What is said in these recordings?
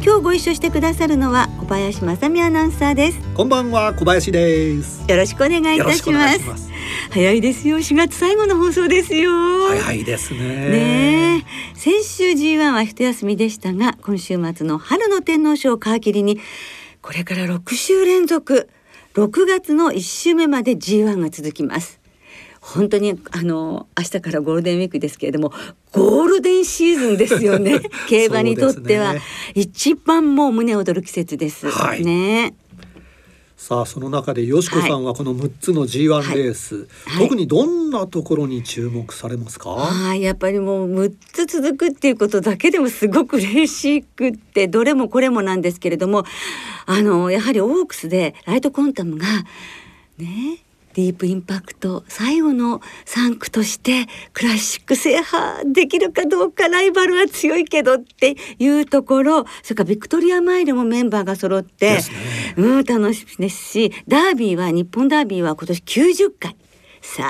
今日ご一緒してくださるのは小林正美アナウンサーです。こんばんは小林です。よろしくお願いいたします。早いですよ。4月最後の放送ですよ。早いですね。ね先週 G1 は一休みでしたが今週末の春の天皇賞を皮切りにこれから6週連続6月の1週目まで G1 が続きます本当にあの明日からゴールデンウィークですけれどもゴールデンシーズンですよ ね。競馬にとっては、一番もう胸躍る季節です、はい、ね。さあその中でよしこさんはこの6つの G1 レース、はい、特にどんなところに注目されますか、はい、やっぱりもう6つ続くっていうことだけでもすごく嬉しくってどれもこれもなんですけれどもあのやはりオークスでライトコンタムがねディープインパクト最後の3区としてクラシック制覇できるかどうかライバルは強いけどっていうところそれからビクトリアマイルもメンバーが揃って、ね、うん楽しみですしダービーは日本ダービーは今年90回。さ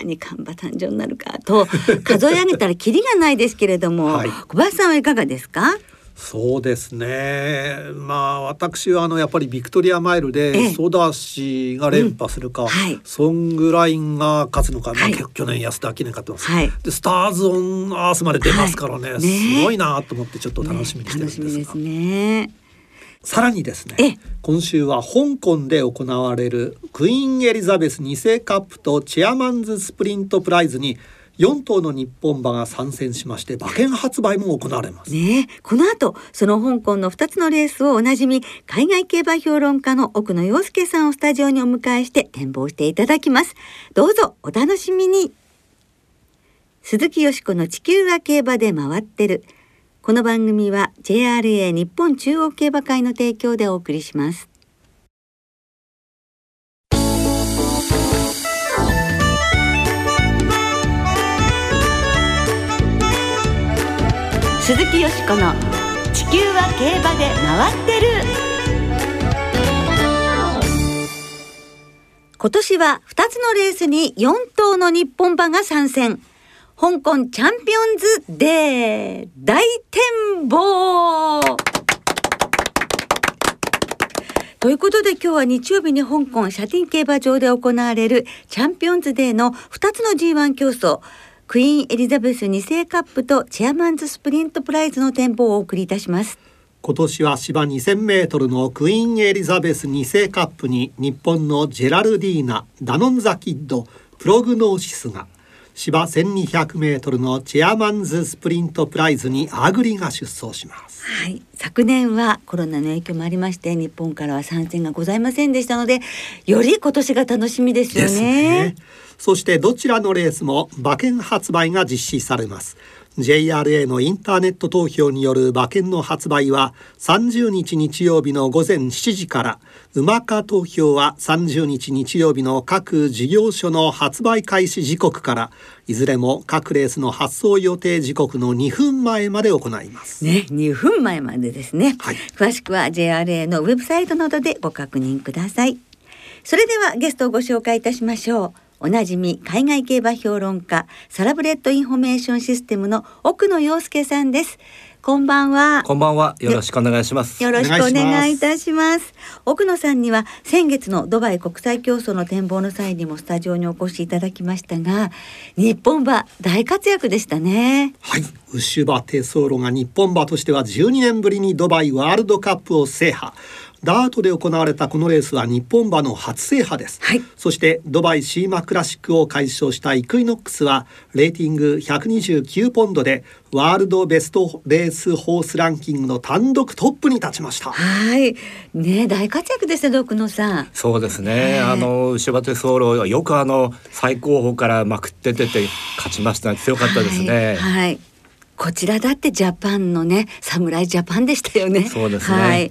あにカンバ誕生になるかと数え上げたらきりがないですけれども、はい、小林さんはいかがですか？そうですね。まあ私はあのやっぱりビクトリアマイルでソダシが連覇するか、うん。はい、ソングラインが勝つのか、まあ、去年安田記念勝ってます、はい、でスターズ・オン・アースまで出ますからねはい。ね、すごいなと思ってちょっと楽しみにしてるんですが。ねさらにですね。今週は香港で行われるクイーンエリザベス2世カップとチェアマンズスプリントプライズに4頭の日本馬が参戦しまして馬券発売も行われます。ねこの後その香港の2つのレースをおなじみ海外競馬評論家の奥野陽介さんをスタジオにお迎えして展望していただきます。どうぞお楽しみに。鈴木よしこの地球は競馬で回ってる。この番組は JRA 日本中央競馬会の提供でお送りします。鈴木よしこの「地球は競馬で回ってる」今年は2つのレースに4頭の日本馬が参戦。香港チャンピオンズデー大展望。ということで今日は日曜日に香港シャティン競馬場で行われるチャンピオンズデーの2つの G1 競争。クイーンエリザベス2世カップとチェアマンズスプリントプライズの展望をお送りいたします。今年は芝2000メートルのクイーンエリザベス2世カップに日本のジェラルディーナ、ダノンザキッド、プログノーシスが芝1200メートルのチェアマンズスプリントプライズにアグリが出走します。はい、昨年はコロナの影響もありまして日本からは参戦がございませんでしたのでより今年が楽しみですよね。ねそしてどちらのレースも馬券発売が実施されます JRA のインターネット投票による馬券の発売は30日日曜日の午前7時から。馬券投票は30日日曜日の各事業所の発売開始時刻から。いずれも各レースの発走予定時刻の2分前まで行います。ね2分前までですね、はい、詳しくは JRA のウェブサイトなどでご確認ください。それではゲストをご紹介いたしましょうおなじみ海外競馬評論家サラブレッドインフォメーションシステムの奥野陽介さんですこんばんは。こんばんは。よろしくお願いします。よろしくお願いいたします奥野さんには先月のドバイ国際競争の展望の際にもスタジオにお越しいただきましたが、日本馬大活躍でしたね。はい。ウシュバテソーロが日本馬としては12年ぶりにドバイワールドカップを制覇。ダートで行われたこのレースは日本馬の初制覇です、はい、そしてドバイシーマクラシックを解消したイクイノックスはレーティング129ポンドでワールドベストレースホースランキングの単独トップに立ちました。はい。ね大活躍ですねドクノさん。そうですね。あのシュバテソーロよくあの最高峰からまくって出て勝ちました強かったですね。はい、はいこちらだってジャパンのね侍ジャパンでしたよね。そうですね。はい。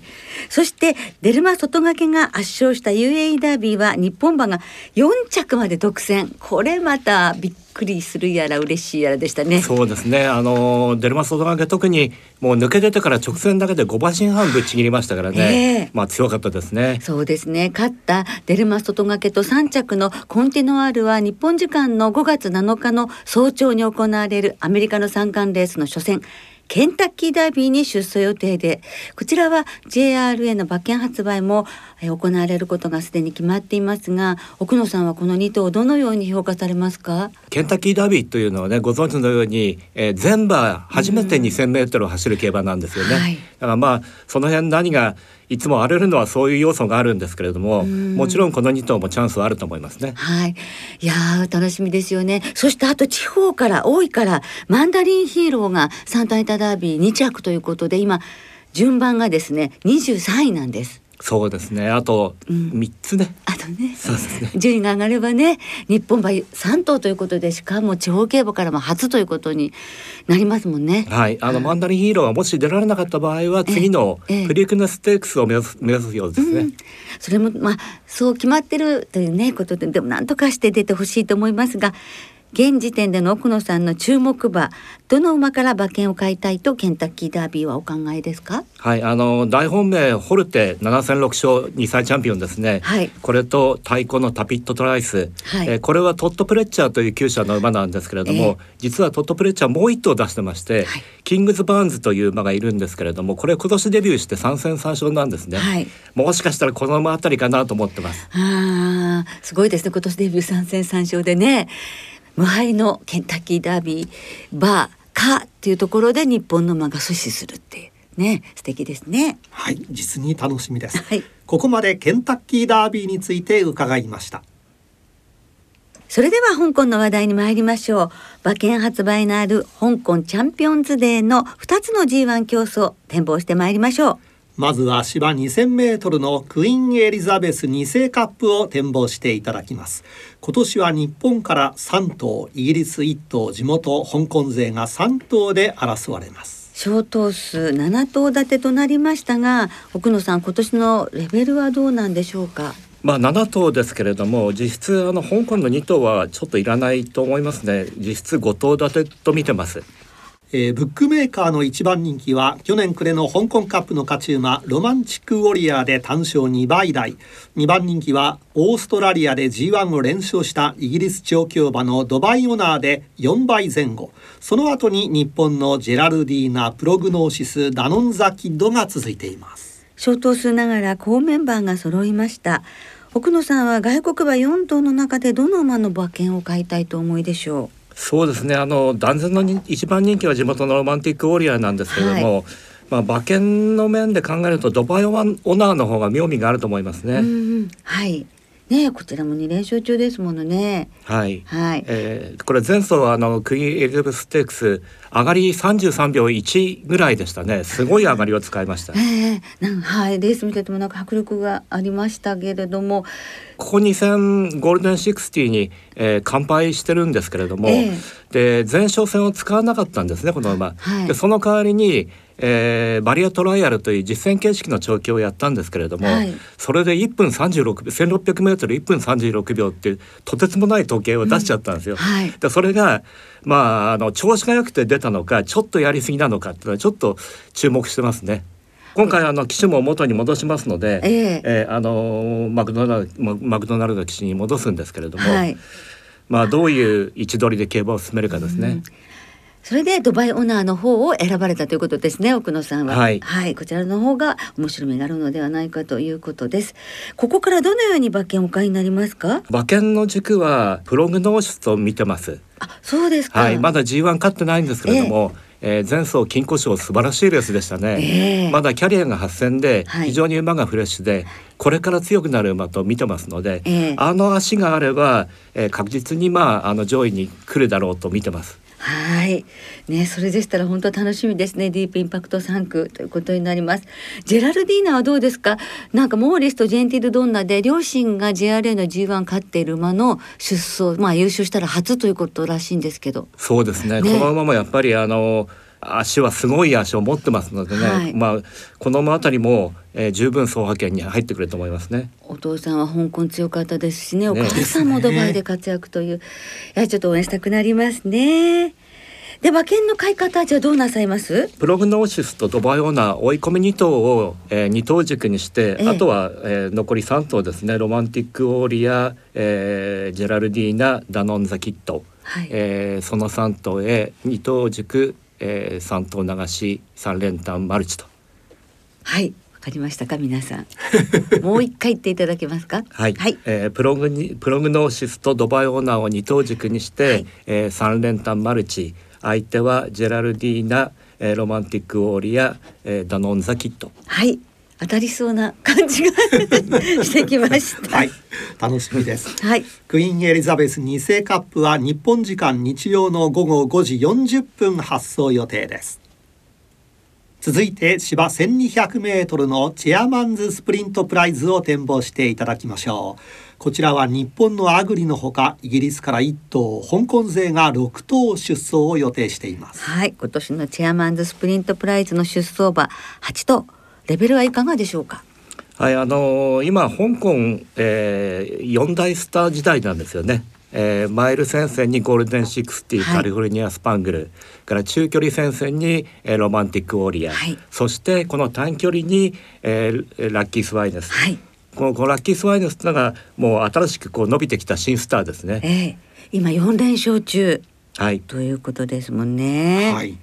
そしてデルマ外掛けが圧勝した UAE ダービーは日本馬が4着まで独占。これまたびっくりするやら嬉しいやらでしたね。そうですね。あのデルマ外掛け特にもう抜け出てから直線だけで5馬身半ぶっちぎりましたからね。えー、まあ強かったですね。そうですね。勝ったデルマ外掛けと3着のコンティノアールは日本時間の5月7日の早朝に行われるアメリカの三冠レースの初戦。ケンタッキーダービーに出走予定でこちらは JRA の馬券発売も行われることがすでに決まっていますが奥野さんはこの2頭どのように評価されますか？ケンタッキーダービーというのはねご存知のように、えー、全馬初めて2000メートルを走る競馬なんですよね、はい、だからまあその辺何がいつも荒れるのはそういう要素があるんですけれども、もちろんこの2頭もチャンスはあると思いますね。はい、いや楽しみですよね。そしてあと地方から多いからマンダリンヒーローがサンタイタダービー2着ということで今順番がですね23位なんです。そうですね。あと三つね、うん、あとね。そうですね。順位が上がればね、日本馬三頭ということでしかも地方競馬からも初ということになりますもんね。はい。あの、マンダリンヒーローがもし出られなかった場合は次のプリクナステークスを目指す目指すようですね、うん。それもまあそう決まってるというねことででも何とかして出てほしいと思いますが。現時点での奥野さんの注目馬どの馬から馬券を買いたいとケンタッキーダービーはお考えですか？はいあの大本命ホルテ7戦6勝2歳チャンピオンですね、はい、これと太鼓のタピットトライス、はい、えー、これはトットプレッチャーという厩舎の馬なんですけれども、えー、実はトットプレッチャーもう一頭出してまして、はい、キングズバーンズという馬がいるんですけれどもこれ今年デビューして3戦3勝なんですね、はい、もしかしたらこの馬あたりかなと思ってます。あすごいですね。今年デビュー3戦3勝でね無敗のケンタッキーダービーバーかっていうところで日本の馬が阻止するっていう。ね素敵ですね。はい実に楽しみです、はい、ここまでケンタッキーダービーについて伺いました。それでは香港の話題に参りましょう。馬券発売のある香港チャンピオンズデーの2つの G1 競争展望して参りましょうまずは芝2000メートルのクイーンエリザベス2世カップを展望していただきます。今年は日本から3頭イギリス1頭地元香港勢が3頭で争われます。小頭数7頭立てとなりましたが奥野さん今年のレベルはどうなんでしょうか？まあ7頭ですけれども実質あの香港の2頭はちょっといらないと思いますね。実質5頭立てと見てますえー、ブックメーカーの一番人気は去年暮れの香港カップの勝ち馬ロマンチックウォリアーで単勝2倍台。2番人気はオーストラリアで G1 を連勝したイギリス調教馬のドバイオナーで4倍前後。その後に日本のジェラルディーナプログノーシスダノンザキッドが続いています。小頭数ながら好メンバーが揃いました。奥野さんは外国馬4頭の中でどの馬の馬券を買いたいと思いでしょう？そうですね。あの断然の一番人気は地元のロマンティックウォリアーなんですけれども、はい、まあ、馬券の面で考えるとドバイオナーの方が妙味があると思いますね。はいねこちらも2連勝中ですものね。はい。はい。えー、これ前走はあのクイーンエリザベスステークス上がり33秒1ぐらいでしたね。すごい上がりを使いました。ええー、はいレース見ててもなんか迫力がありましたけれども。ここ2戦ゴールデンシクスティに、えー、完敗してるんですけれども、えー、で前哨戦を使わなかったんですねこの馬。はい、でその代わりにえー、バリアトライアルという実践形式の調教をやったんですけれども、はい、それで1分36秒 1600m1 分36秒っていうとてつもない時計を出しちゃったんですよ。うんはい、でそれがまああの調子が良くて出たのかちょっとやりすぎなのかっていうのはちょっと注目してますね。今回あの機種も元に戻しますので、えー、えー、あのマクドナルドマクドナルド機種に戻すんですけれども、はい、まあどういう位置取りで競馬を進めるかですね。うんそれでドバイオナーの方を選ばれたということですね奥野さんは、はい、はい、こちらの方が面白みがあるのではないかということです。ここからどのように馬券お買いになりますか？馬券の軸はプログノーシスと見てます。あそうですか、はい、まだ G1 勝ってないんですけれども、えーえー、前走金庫賞素晴らしいレースでしたね、えー、まだキャリアが発戦で非常に馬がフレッシュで、はい、これから強くなる馬と見てますので、えー、あの足があれば、えー、確実にまああの上位に来るだろうと見てますはい。ね、それでしたら本当楽しみですね。ディープインパクト3区ということになります。ジェラルディーナはどうですか？なんかモーリスとジェンティルドンナで両親が JRA の G1 勝っている馬の出走、まあ優勝したら初ということらしいんですけど。そうですね。ねこの馬もやっぱりあの、足はすごい足を持ってますのでね、はい、まあこの馬あたりも、えー、十分走破圏に入ってくると思いますね。お父さんは香港強かったですしね、お母さんもドバイで活躍という、ね、やちょっと応援したくなりますね。で馬券の買い方じゃどうなさいます？プログノーシスとドバイオーナー追い込み2頭を、えー、2頭軸にして、ええ、あとは、えー、残り3頭ですね。ロマンティックオーリア、えー、ジェラルディーナダノンザキット、はい、えー、その3頭へ2頭軸、えー、3頭流し3連単マルチと。はいわかりましたか皆さん。もう一回言っていただけますか？はい。はい、えー、プログにプログノーシスとドバイオーナーを二頭軸にして、はい、えー、三連単マルチ、相手はジェラルディーナ、えー、ロマンティックウォーリア、えー、ダノンザキットはい当たりそうな感じがしてきました。はい。楽しみです。はい。クイーンエリザベス2世カップは日本時間日曜の午後5時40分発送予定です。続いて芝1200メートルのチェアマンズスプリントプライズを展望していただきましょう。こちらは日本のアグリのほかイギリスから1頭香港勢が6頭出走を予定しています。はい。今年のチェアマンズスプリントプライズの出走馬8頭レベルはいかがでしょうか？はいあのー、今香港、えー、4大スター時代なんですよね。えー、マイル戦線にゴールデンシックスティ、カリフォルニアスパングルから中距離戦線に、えー、ロマンティックウォリア、はい、そしてこの短距離に、えー、ラッキースワイネス、はい、このこのラッキースワイネスというのがもう新しくこう伸びてきた新スターですね。えー、今4連勝中、はい、ということですもんね。はい。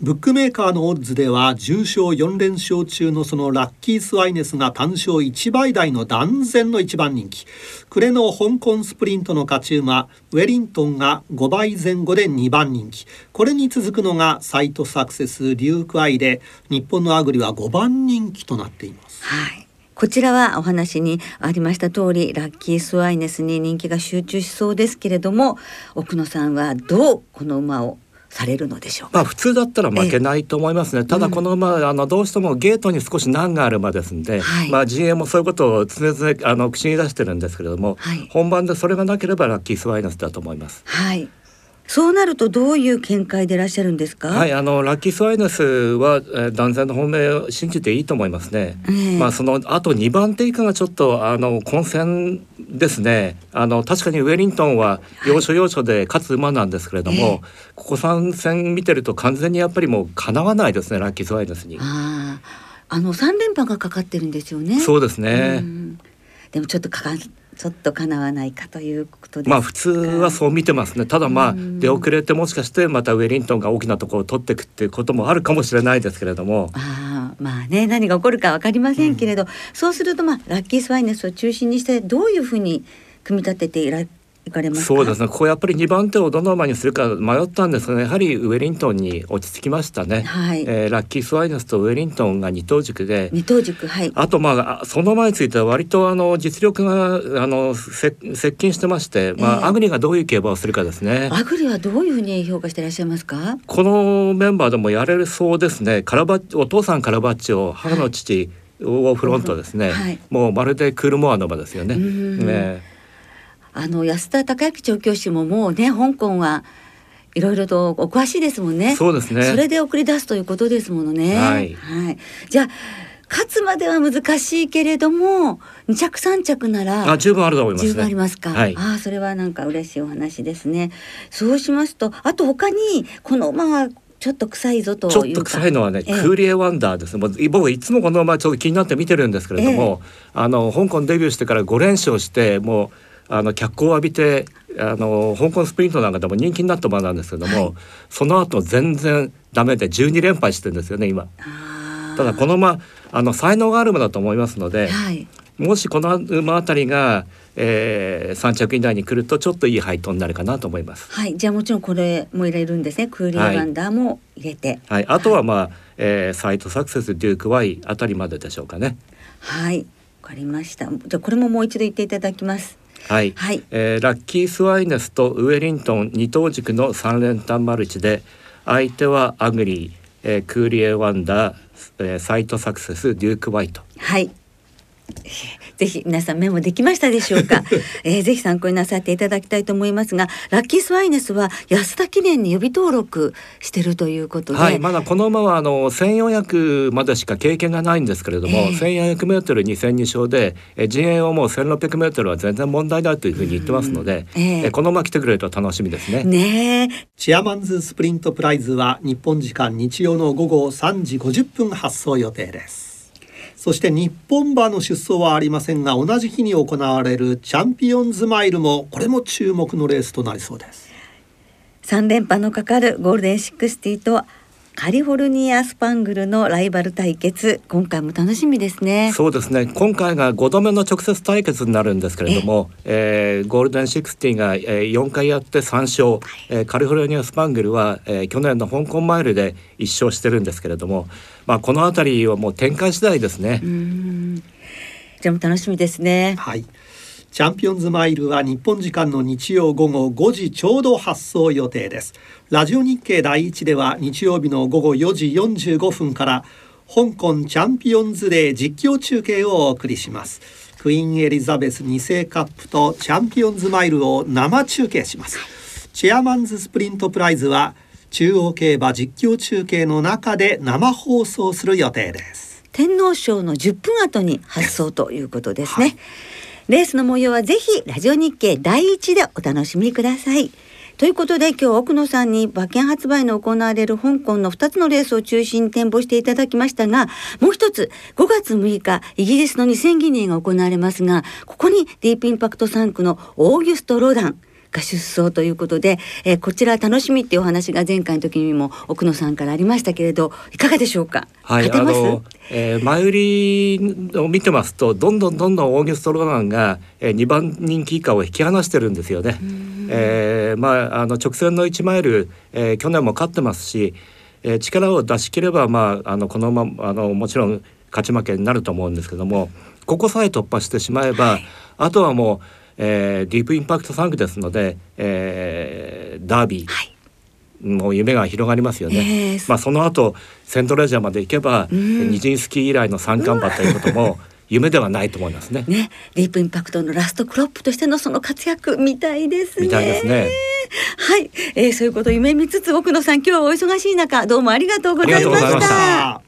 ブックメーカーのオッズでは重賞4連勝中のそのラッキースワイネスが単勝1倍台の断然の一番人気。暮れの香港スプリントの勝ち馬ウェリントンが5倍前後で2番人気。これに続くのがサイトサクセスデュークアイで日本のアグリは5番人気となっています。はい。こちらはお話にありました通りラッキースワイネスに人気が集中しそうですけれども奥野さんはどうこの馬をされるのでしょうまあ普通だったら負けないと思いますね。ただこの馬、うん、あのどうしてもゲートに少し難がある馬ですんで、はい、まあ陣営もそういうことを常々あの口に出してるんですけれども、はい、本番でそれがなければラッキースワイナスだと思います。はい。そうなるとどういう見解でいらっしゃるんですか？はい、あのラッキースワイナスは、えー、断然の本命を信じていいと思いますね。えー、まあそのあと2番手以下がちょっとあの混戦ですね。あの確かにウェリントンは要所要所で勝つ馬なんですけれども、はいえー、ここ3戦見てると完全にやっぱりもうかなわないですねラッキースワイナスに。ああの3連覇がかかってるんですよね。そうですね。でもちょっとかかちょっと叶わないかということまあ普通はそう見てますね。ただまあ出遅れてもしかしてまたウェリントンが大きなところを取っていくっていうこともあるかもしれないですけれども。あまあね何が起こるか分かりませんけれど、うん、そうするとまあラッキースワイネスを中心にしてどういうふうに組み立てていら行かれますそうですね。ここやっぱり2番手をどの馬にするか迷ったんですがやはりウェリントンに落ち着きましたね、はい。えー、ラッキースワイナスとウェリントンが二等軸で二等軸はい。あとまあその前については割とあの実力があの接近してまして、まあ、えー、アグリがどういう競馬をするかですね。アグリはどういうふうに評価していらっしゃいますか？このメンバーでもやれるそうですね。カラバお父さんカラバッチョ母の父、はい。オフロントですね、はい、もうまるでクールモアの馬ですよね。ねあの安田孝之調教師ももうね香港はいろいろとお詳しいですもんね。そうですね。それで送り出すということですものね。はい。はい。じゃあ勝つまでは難しいけれども二着三着ならあ十分あると思います、ね、十分ありますか？はい、ああそれはなんか嬉しいお話ですね。そうしますとあと他にこの馬はちょっと臭いぞとちょっと臭いのはね、えー、クーリエワンダーです僕いつもこの馬ちょっと気になって見てるんですけれども、えー、あの香港デビューしてから5連勝してもうあの脚光を浴びてあの香港スプリントなんかでも人気になった馬なんですけども、はい、その後全然ダメで12連敗してるんですよね今。ただこの馬あの才能がある馬だと思いますので、はい、もしこの馬あたりが、えー、3着以内に来るとちょっといい配当になるかなと思います。はい、じゃあもちろんこれも入れるんですね。クーリーワンダーも入れて。はい、はい、あとはまあ、えー、サイトサクセスデュークワイあたりまででしょうかね。はい、わかりました。じゃあこれももう一度言っていただきます。はい、はい、えー、ラッキースワイネスとウェリントン二等軸の三連単マルチで相手はアグリー、えー、クーリエワンダー、えー、サイトサクセスデュークワイと。はい ぜひ皆さんメモできましたでしょうか、えー、ぜひ参考になさっていただきたいと思いますがラッキースワイネスは安田記念に予備登録してるということで、はい、まだこの馬はあの1400までしか経験がないんですけれども、えー、1400メートル2戦2勝で、えー、陣営をもう1600メートルは全然問題ないというふうに言ってますので、えー、この馬来てくれると楽しみですね。ねチェアマンズスプリントプライズは日本時間日曜の午後3時50分発走予定です。そして日本馬の出走はありませんが同じ日に行われるチャンピオンズマイルもこれも注目のレースとなりそうです。3連覇のかかるゴールデンシックスティとカリフォルニアスパングルのライバル対決今回も楽しみですねそうですね今回が5度目の直接対決になるんですけれどもえー、ゴールデンシックスティが、えー、4回やって3勝、はい、えー、カリフォルニアスパングルは、えー、去年の香港マイルで1勝してるんですけれどもまあ、この辺りはもう展開次第ですね。じゃも楽しみですね。はい。チャンピオンズマイルは日本時間の日曜午後5時ちょうど発送予定です。ラジオ日経第一では日曜日の午後4時45分から香港チャンピオンズデー実況中継をお送りします。クイーンエリザベス2世カップとチャンピオンズマイルを生中継します。チェアマンズスプリントプライズは中央競馬実況中継の中で生放送する予定です天皇賞の10分後に発送ということですね、はい、レースの模様はぜひラジオ日経第一でお楽しみください。ということで今日奥野さんに馬券発売の行われる香港の2つのレースを中心に展望していただきましたがもう一つ5月6日イギリスの2000ギニが行われますがここにディープインパクト3区のオーギュスト・ロダン。が出走ということで、えー、こちら楽しみっていうお話が前回の時にも奥野さんからありましたけれどいかがでしょうか？はいあの、えー、前売りを見てますとどんどんどんどんオーギュストロガンが、えー、2番人気以下を引き離してるんですよね。えー、まああの直線の1マイル、えー、去年も勝ってますし、えー、力を出し切ればまああのこのままあのもちろん勝ち負けになると思うんですけどもここさえ突破してしまえば、はい、あとはもうえー、ディープインパクト3区ですので、えー、ダービー、はい、もう夢が広がりますよね。えー、まあその後セントレジャーまで行けば、うん、ニジンスキー以来の三冠馬ということも 夢ではないと思いますね。ね、ディープインパクトのラストクロップとしてのその活躍みたいですね。みたいですね。はい、えー、そういうことを夢見つつ奥野さん今日はお忙しい中どうもありがとうございました。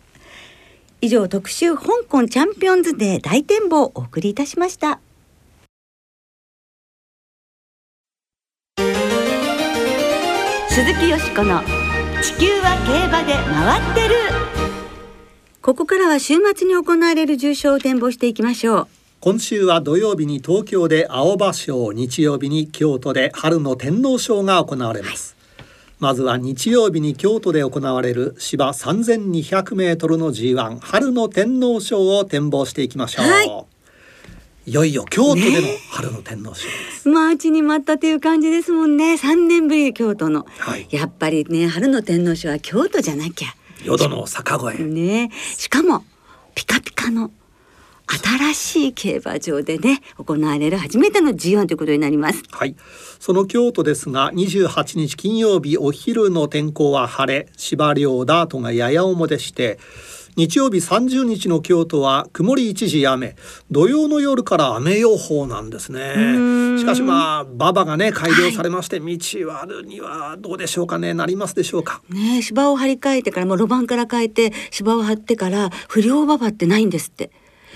以上特集香港チャンピオンズデー大展望をお送りいたしました。鈴木よしこの地球は競馬で回ってる。ここからは週末に行われる重賞を展望していきましょう。今週は土曜日に東京で青葉賞日曜日に京都で春の天皇賞が行われます、はい、まずは日曜日に京都で行われる芝3200メートルの G1 春の天皇賞を展望していきましょう、はいいよいよ京都での春の天皇賞です、ね、待ちに待ったという感じですもんね。三年ぶり京都の、はい、やっぱりね春の天皇賞は京都じゃなきゃ。淀の坂越ねしかもピカピカの新しい競馬場でね行われる初めての G1 ということになります。はい。その京都ですが28日金曜日お昼の天候は晴れ芝涼ダートがやや重でして日曜日30日の京都は曇り一時雨。土曜の夜から雨予報なんですね。しかしまあ馬場がね改良されまして、はい、道はあるにはどうでしょうかね。なりますでしょうか。ね芝を張り替えてからもう路盤から変えて芝を張ってから不良馬場ってないんですって。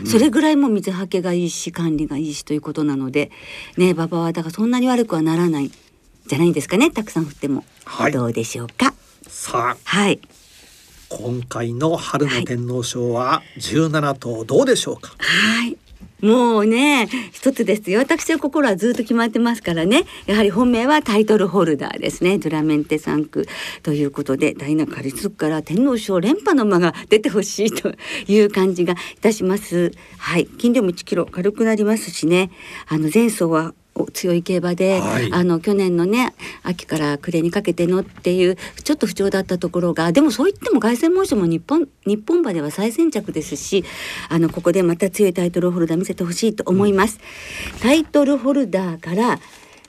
それぐらいも水はけがいいし管理がいいしということなのでね馬場はだからそんなに悪くはならないじゃないんですかねたくさん降っても、はい、どうでしょうか。さあ。はい今回の春の天皇賞は17頭どうでしょうか？はい。もうね一つですよ。私は心はずっと決まってますからね。やはり本命はタイトルホルダーですね。ドラメンテ3区ということで大中立から天皇賞連覇の馬が出てほしいという感じがいたします。はい。斤量も1キロ軽くなりますしね。あの前走は強い競馬で、はい、あの去年のね秋から暮れにかけてのっていうちょっと不調だったところがでもそう言っても凱旋門賞も日本日本馬では最先着ですしあのここでまた強いタイトルホルダー見せてほしいと思います。うん、タイトルホルダーから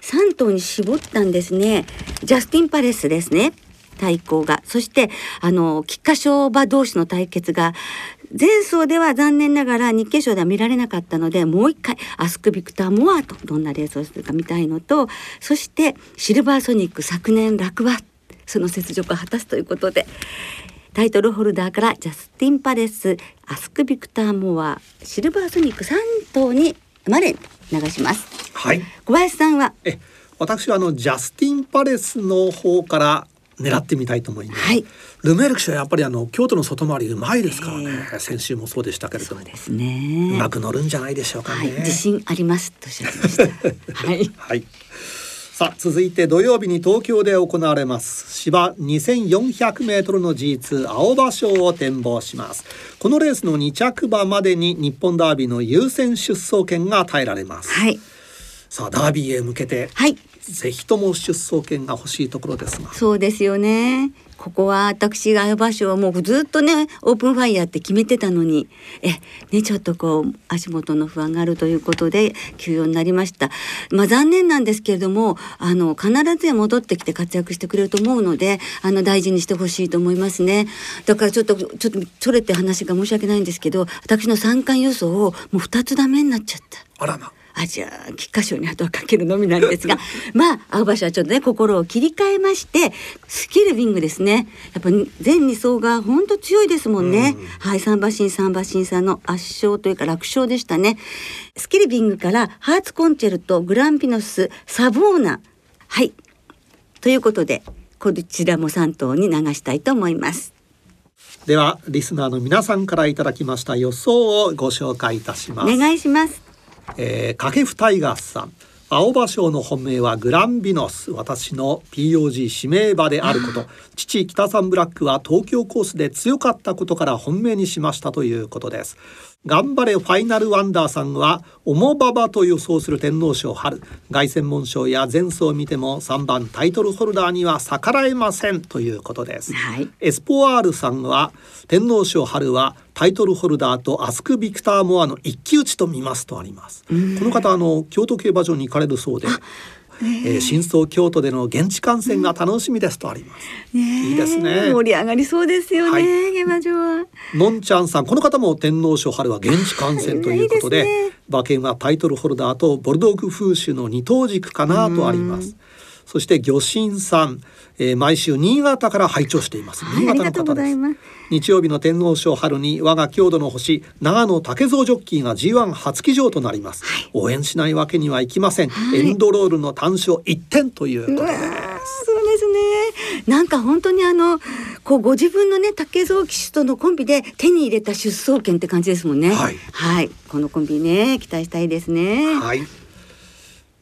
3頭に絞ったんですね。ジャスティン・パレスですね。対抗が。そしてあの菊花賞馬同士の対決が前走では残念ながら日経賞では見られなかったのでもう一回アスク・ビクター・モアとどんなレースをするか見たいのとそしてシルバーソニック昨年落馬その雪辱を果たすということでタイトルホルダーからジャスティン・パレスアスク・ビクター・モアシルバーソニック3頭にマレン流します。はい。小林さんは？え私はあのジャスティン・パレスの方から狙ってみたいと思います。はい、ルメール騎手はやっぱりあの京都の外回りうまいですからね、えー、先週もそうでしたけれども、そうですね。うまく乗るんじゃないでしょうかね。はい、自信ありますとおっしゃってました。はい。はい。さあ続いて土曜日に東京で行われます芝2400メートルの G2 青葉賞を展望しますこのレースの2着馬までに日本ダービーの優先出走権が与えられますはいさあダービーへ向けて、はい、ぜひとも出走権が欲しいところですが。そうですよね。ここは私が場所はもうずっとねオープンファイヤーって決めてたのに。えねちょっとこう足元の不安があるということで休養になりました。まあ残念なんですけれどもあの必ず戻ってきて活躍してくれると思うのであの大事にしてほしいと思いますね。だからちょっとちょっとそれって話が申し訳ないんですけど私の三冠予想をもう二つダメになっちゃった。あらまあじゃあ菊花賞にあとはかけるのみなんですが まあ青葉賞はちょっとね心を切り替えましてスキルビングですね。やっぱ全2走が本当強いですもんね、うん、はい三馬身三馬身さんの圧勝というか楽勝でしたね。スキルビングからハーツコンチェルトグランピノスサボーナ。はい。ということでこちらも3頭に流したいと思います。ではリスナーの皆さんからいただきました予想をご紹介いたします。お願いしますえー、掛布タイガースさん。青葉賞の本命はグランビノス。私の POG 指名馬であること。父北さんブラックは東京コースで強かったことから本命にしましたということです。頑張れファイナルワンダーさんは重馬場と予想する天皇賞春凱旋門賞や前走を見ても3番タイトルホルダーには逆らえませんということです、はい、エスポワールさんは天皇賞春はタイトルホルダーとアスク・ビクター・モアの一騎打ちと見ますとありますこの方あの京都競馬場に行かれるそうでえー、新装京都での現地観戦が楽しみですとあります。ね、いいですね。盛り上がりそうですよね。はい、現場上は。のんちゃんさん、この方も天皇賞春は現地観戦ということで、いいでね、馬券はタイトルホルダーとボルドーグ風種の二等軸かなとあります。そして魚神さん、えー、毎週新潟から拝聴しています。新潟の方です。日曜日の天皇賞春に我が郷土の星長野竹蔵ジョッキーが G1 初騎乗となります、はい、応援しないわけにはいきません、はい、エンドロールの単勝1点ということです。そうですね。なんか本当にあのこうご自分のね竹蔵騎手とのコンビで手に入れた出走権って感じですもんね。はい、はい、このコンビね期待したいですね。はい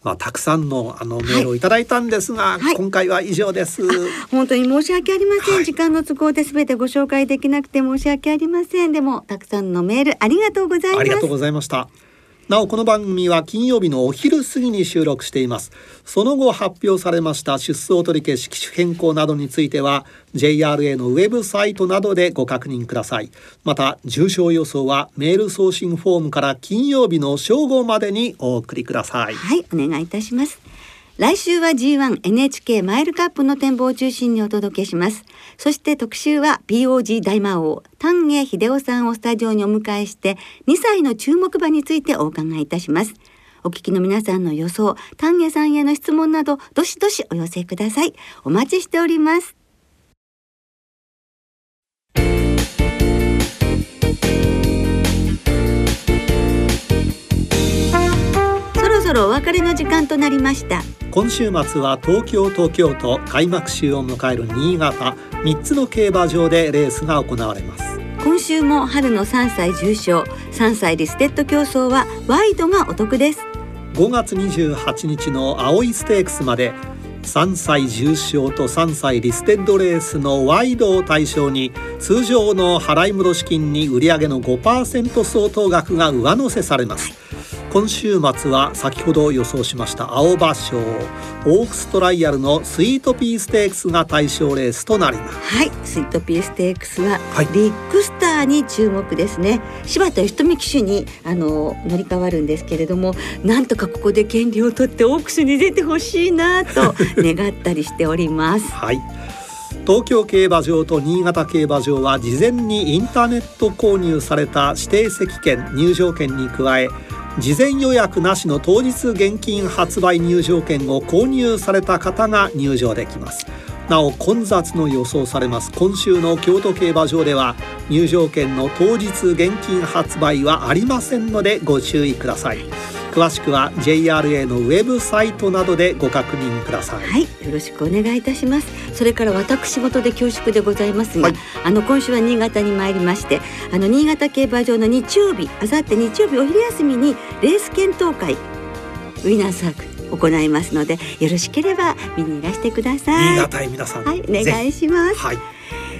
まあ、たくさんのあのメールをいただいたんですが、はい、今回は以上です。本当に申し訳ありません、はい、時間の都合で全てご紹介できなくて申し訳ありません。でもたくさんのメールありがとうございます。ありがとうございました。なおこの番組は金曜日のお昼過ぎに収録しています。その後発表されました出走取り消し機種変更などについては JRA のウェブサイトなどでご確認ください。また重症予想はメール送信フォームから金曜日の正午までにお送りください。はいお願いいたします。来週は G1NHK マイルカップの展望を中心にお届けします。そして特集は POG 大魔王丹下秀夫さんをスタジオにお迎えして2歳の注目馬についてお伺いいたします。お聞きの皆さんの予想、丹下さんへの質問などどしどしお寄せください。お待ちしております。そろお別れの時間となりました。今週末は東京東京都開幕週を迎える新潟。3つの競馬場でレースが行われます。今週も春の3歳重賞。3歳リステッド競走はワイドがお得です。5月28日の葵ステークスまで。3歳重賞と3歳リステッドレースのワイドを対象に通常の払い戻し金に売上の5%相当額が上乗せされます、今週末は先ほど予想しました青葉賞オークストライアルのスイートピーステークスが対象レースとなります。はいスイートピーステークスは、はい、ビッグスターに注目ですね。柴田義富騎手にあの乗り換わるんですけれどもなんとかここで権利を取ってオークスに出てほしいなと 願ったりしております。はい。東京競馬場と新潟競馬場は事前にインターネット購入された指定席券入場券に加え事前予約なしの当日現金発売入場券を購入された方が入場できます。なお混雑の予想されます。今週の京都競馬場では入場券の当日現金発売はありませんのでご注意ください。詳しくは JRA のウェブサイトなどでご確認ください。はいよろしくお願いいたします。それから私事で恐縮でございますが、はい、あの今週は新潟に参りましてあの新潟競馬場の日曜日あさって日曜日お昼休みにレース検討会ウィナーサークル行いますのでよろしければ見にいらしてください。新潟皆さん、はい、お願いします。はい、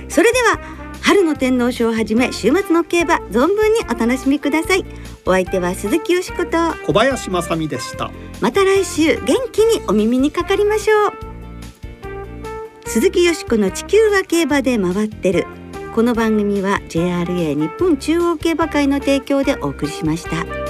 それでは春の天皇賞をはじめ週末の競馬存分にお楽しみください。お相手は鈴木よしこと小林正美でした。また来週元気にお耳にかかりましょう。鈴木よしこの地球は競馬で回ってる。この番組は JRA 日本中央競馬会の提供でお送りしました。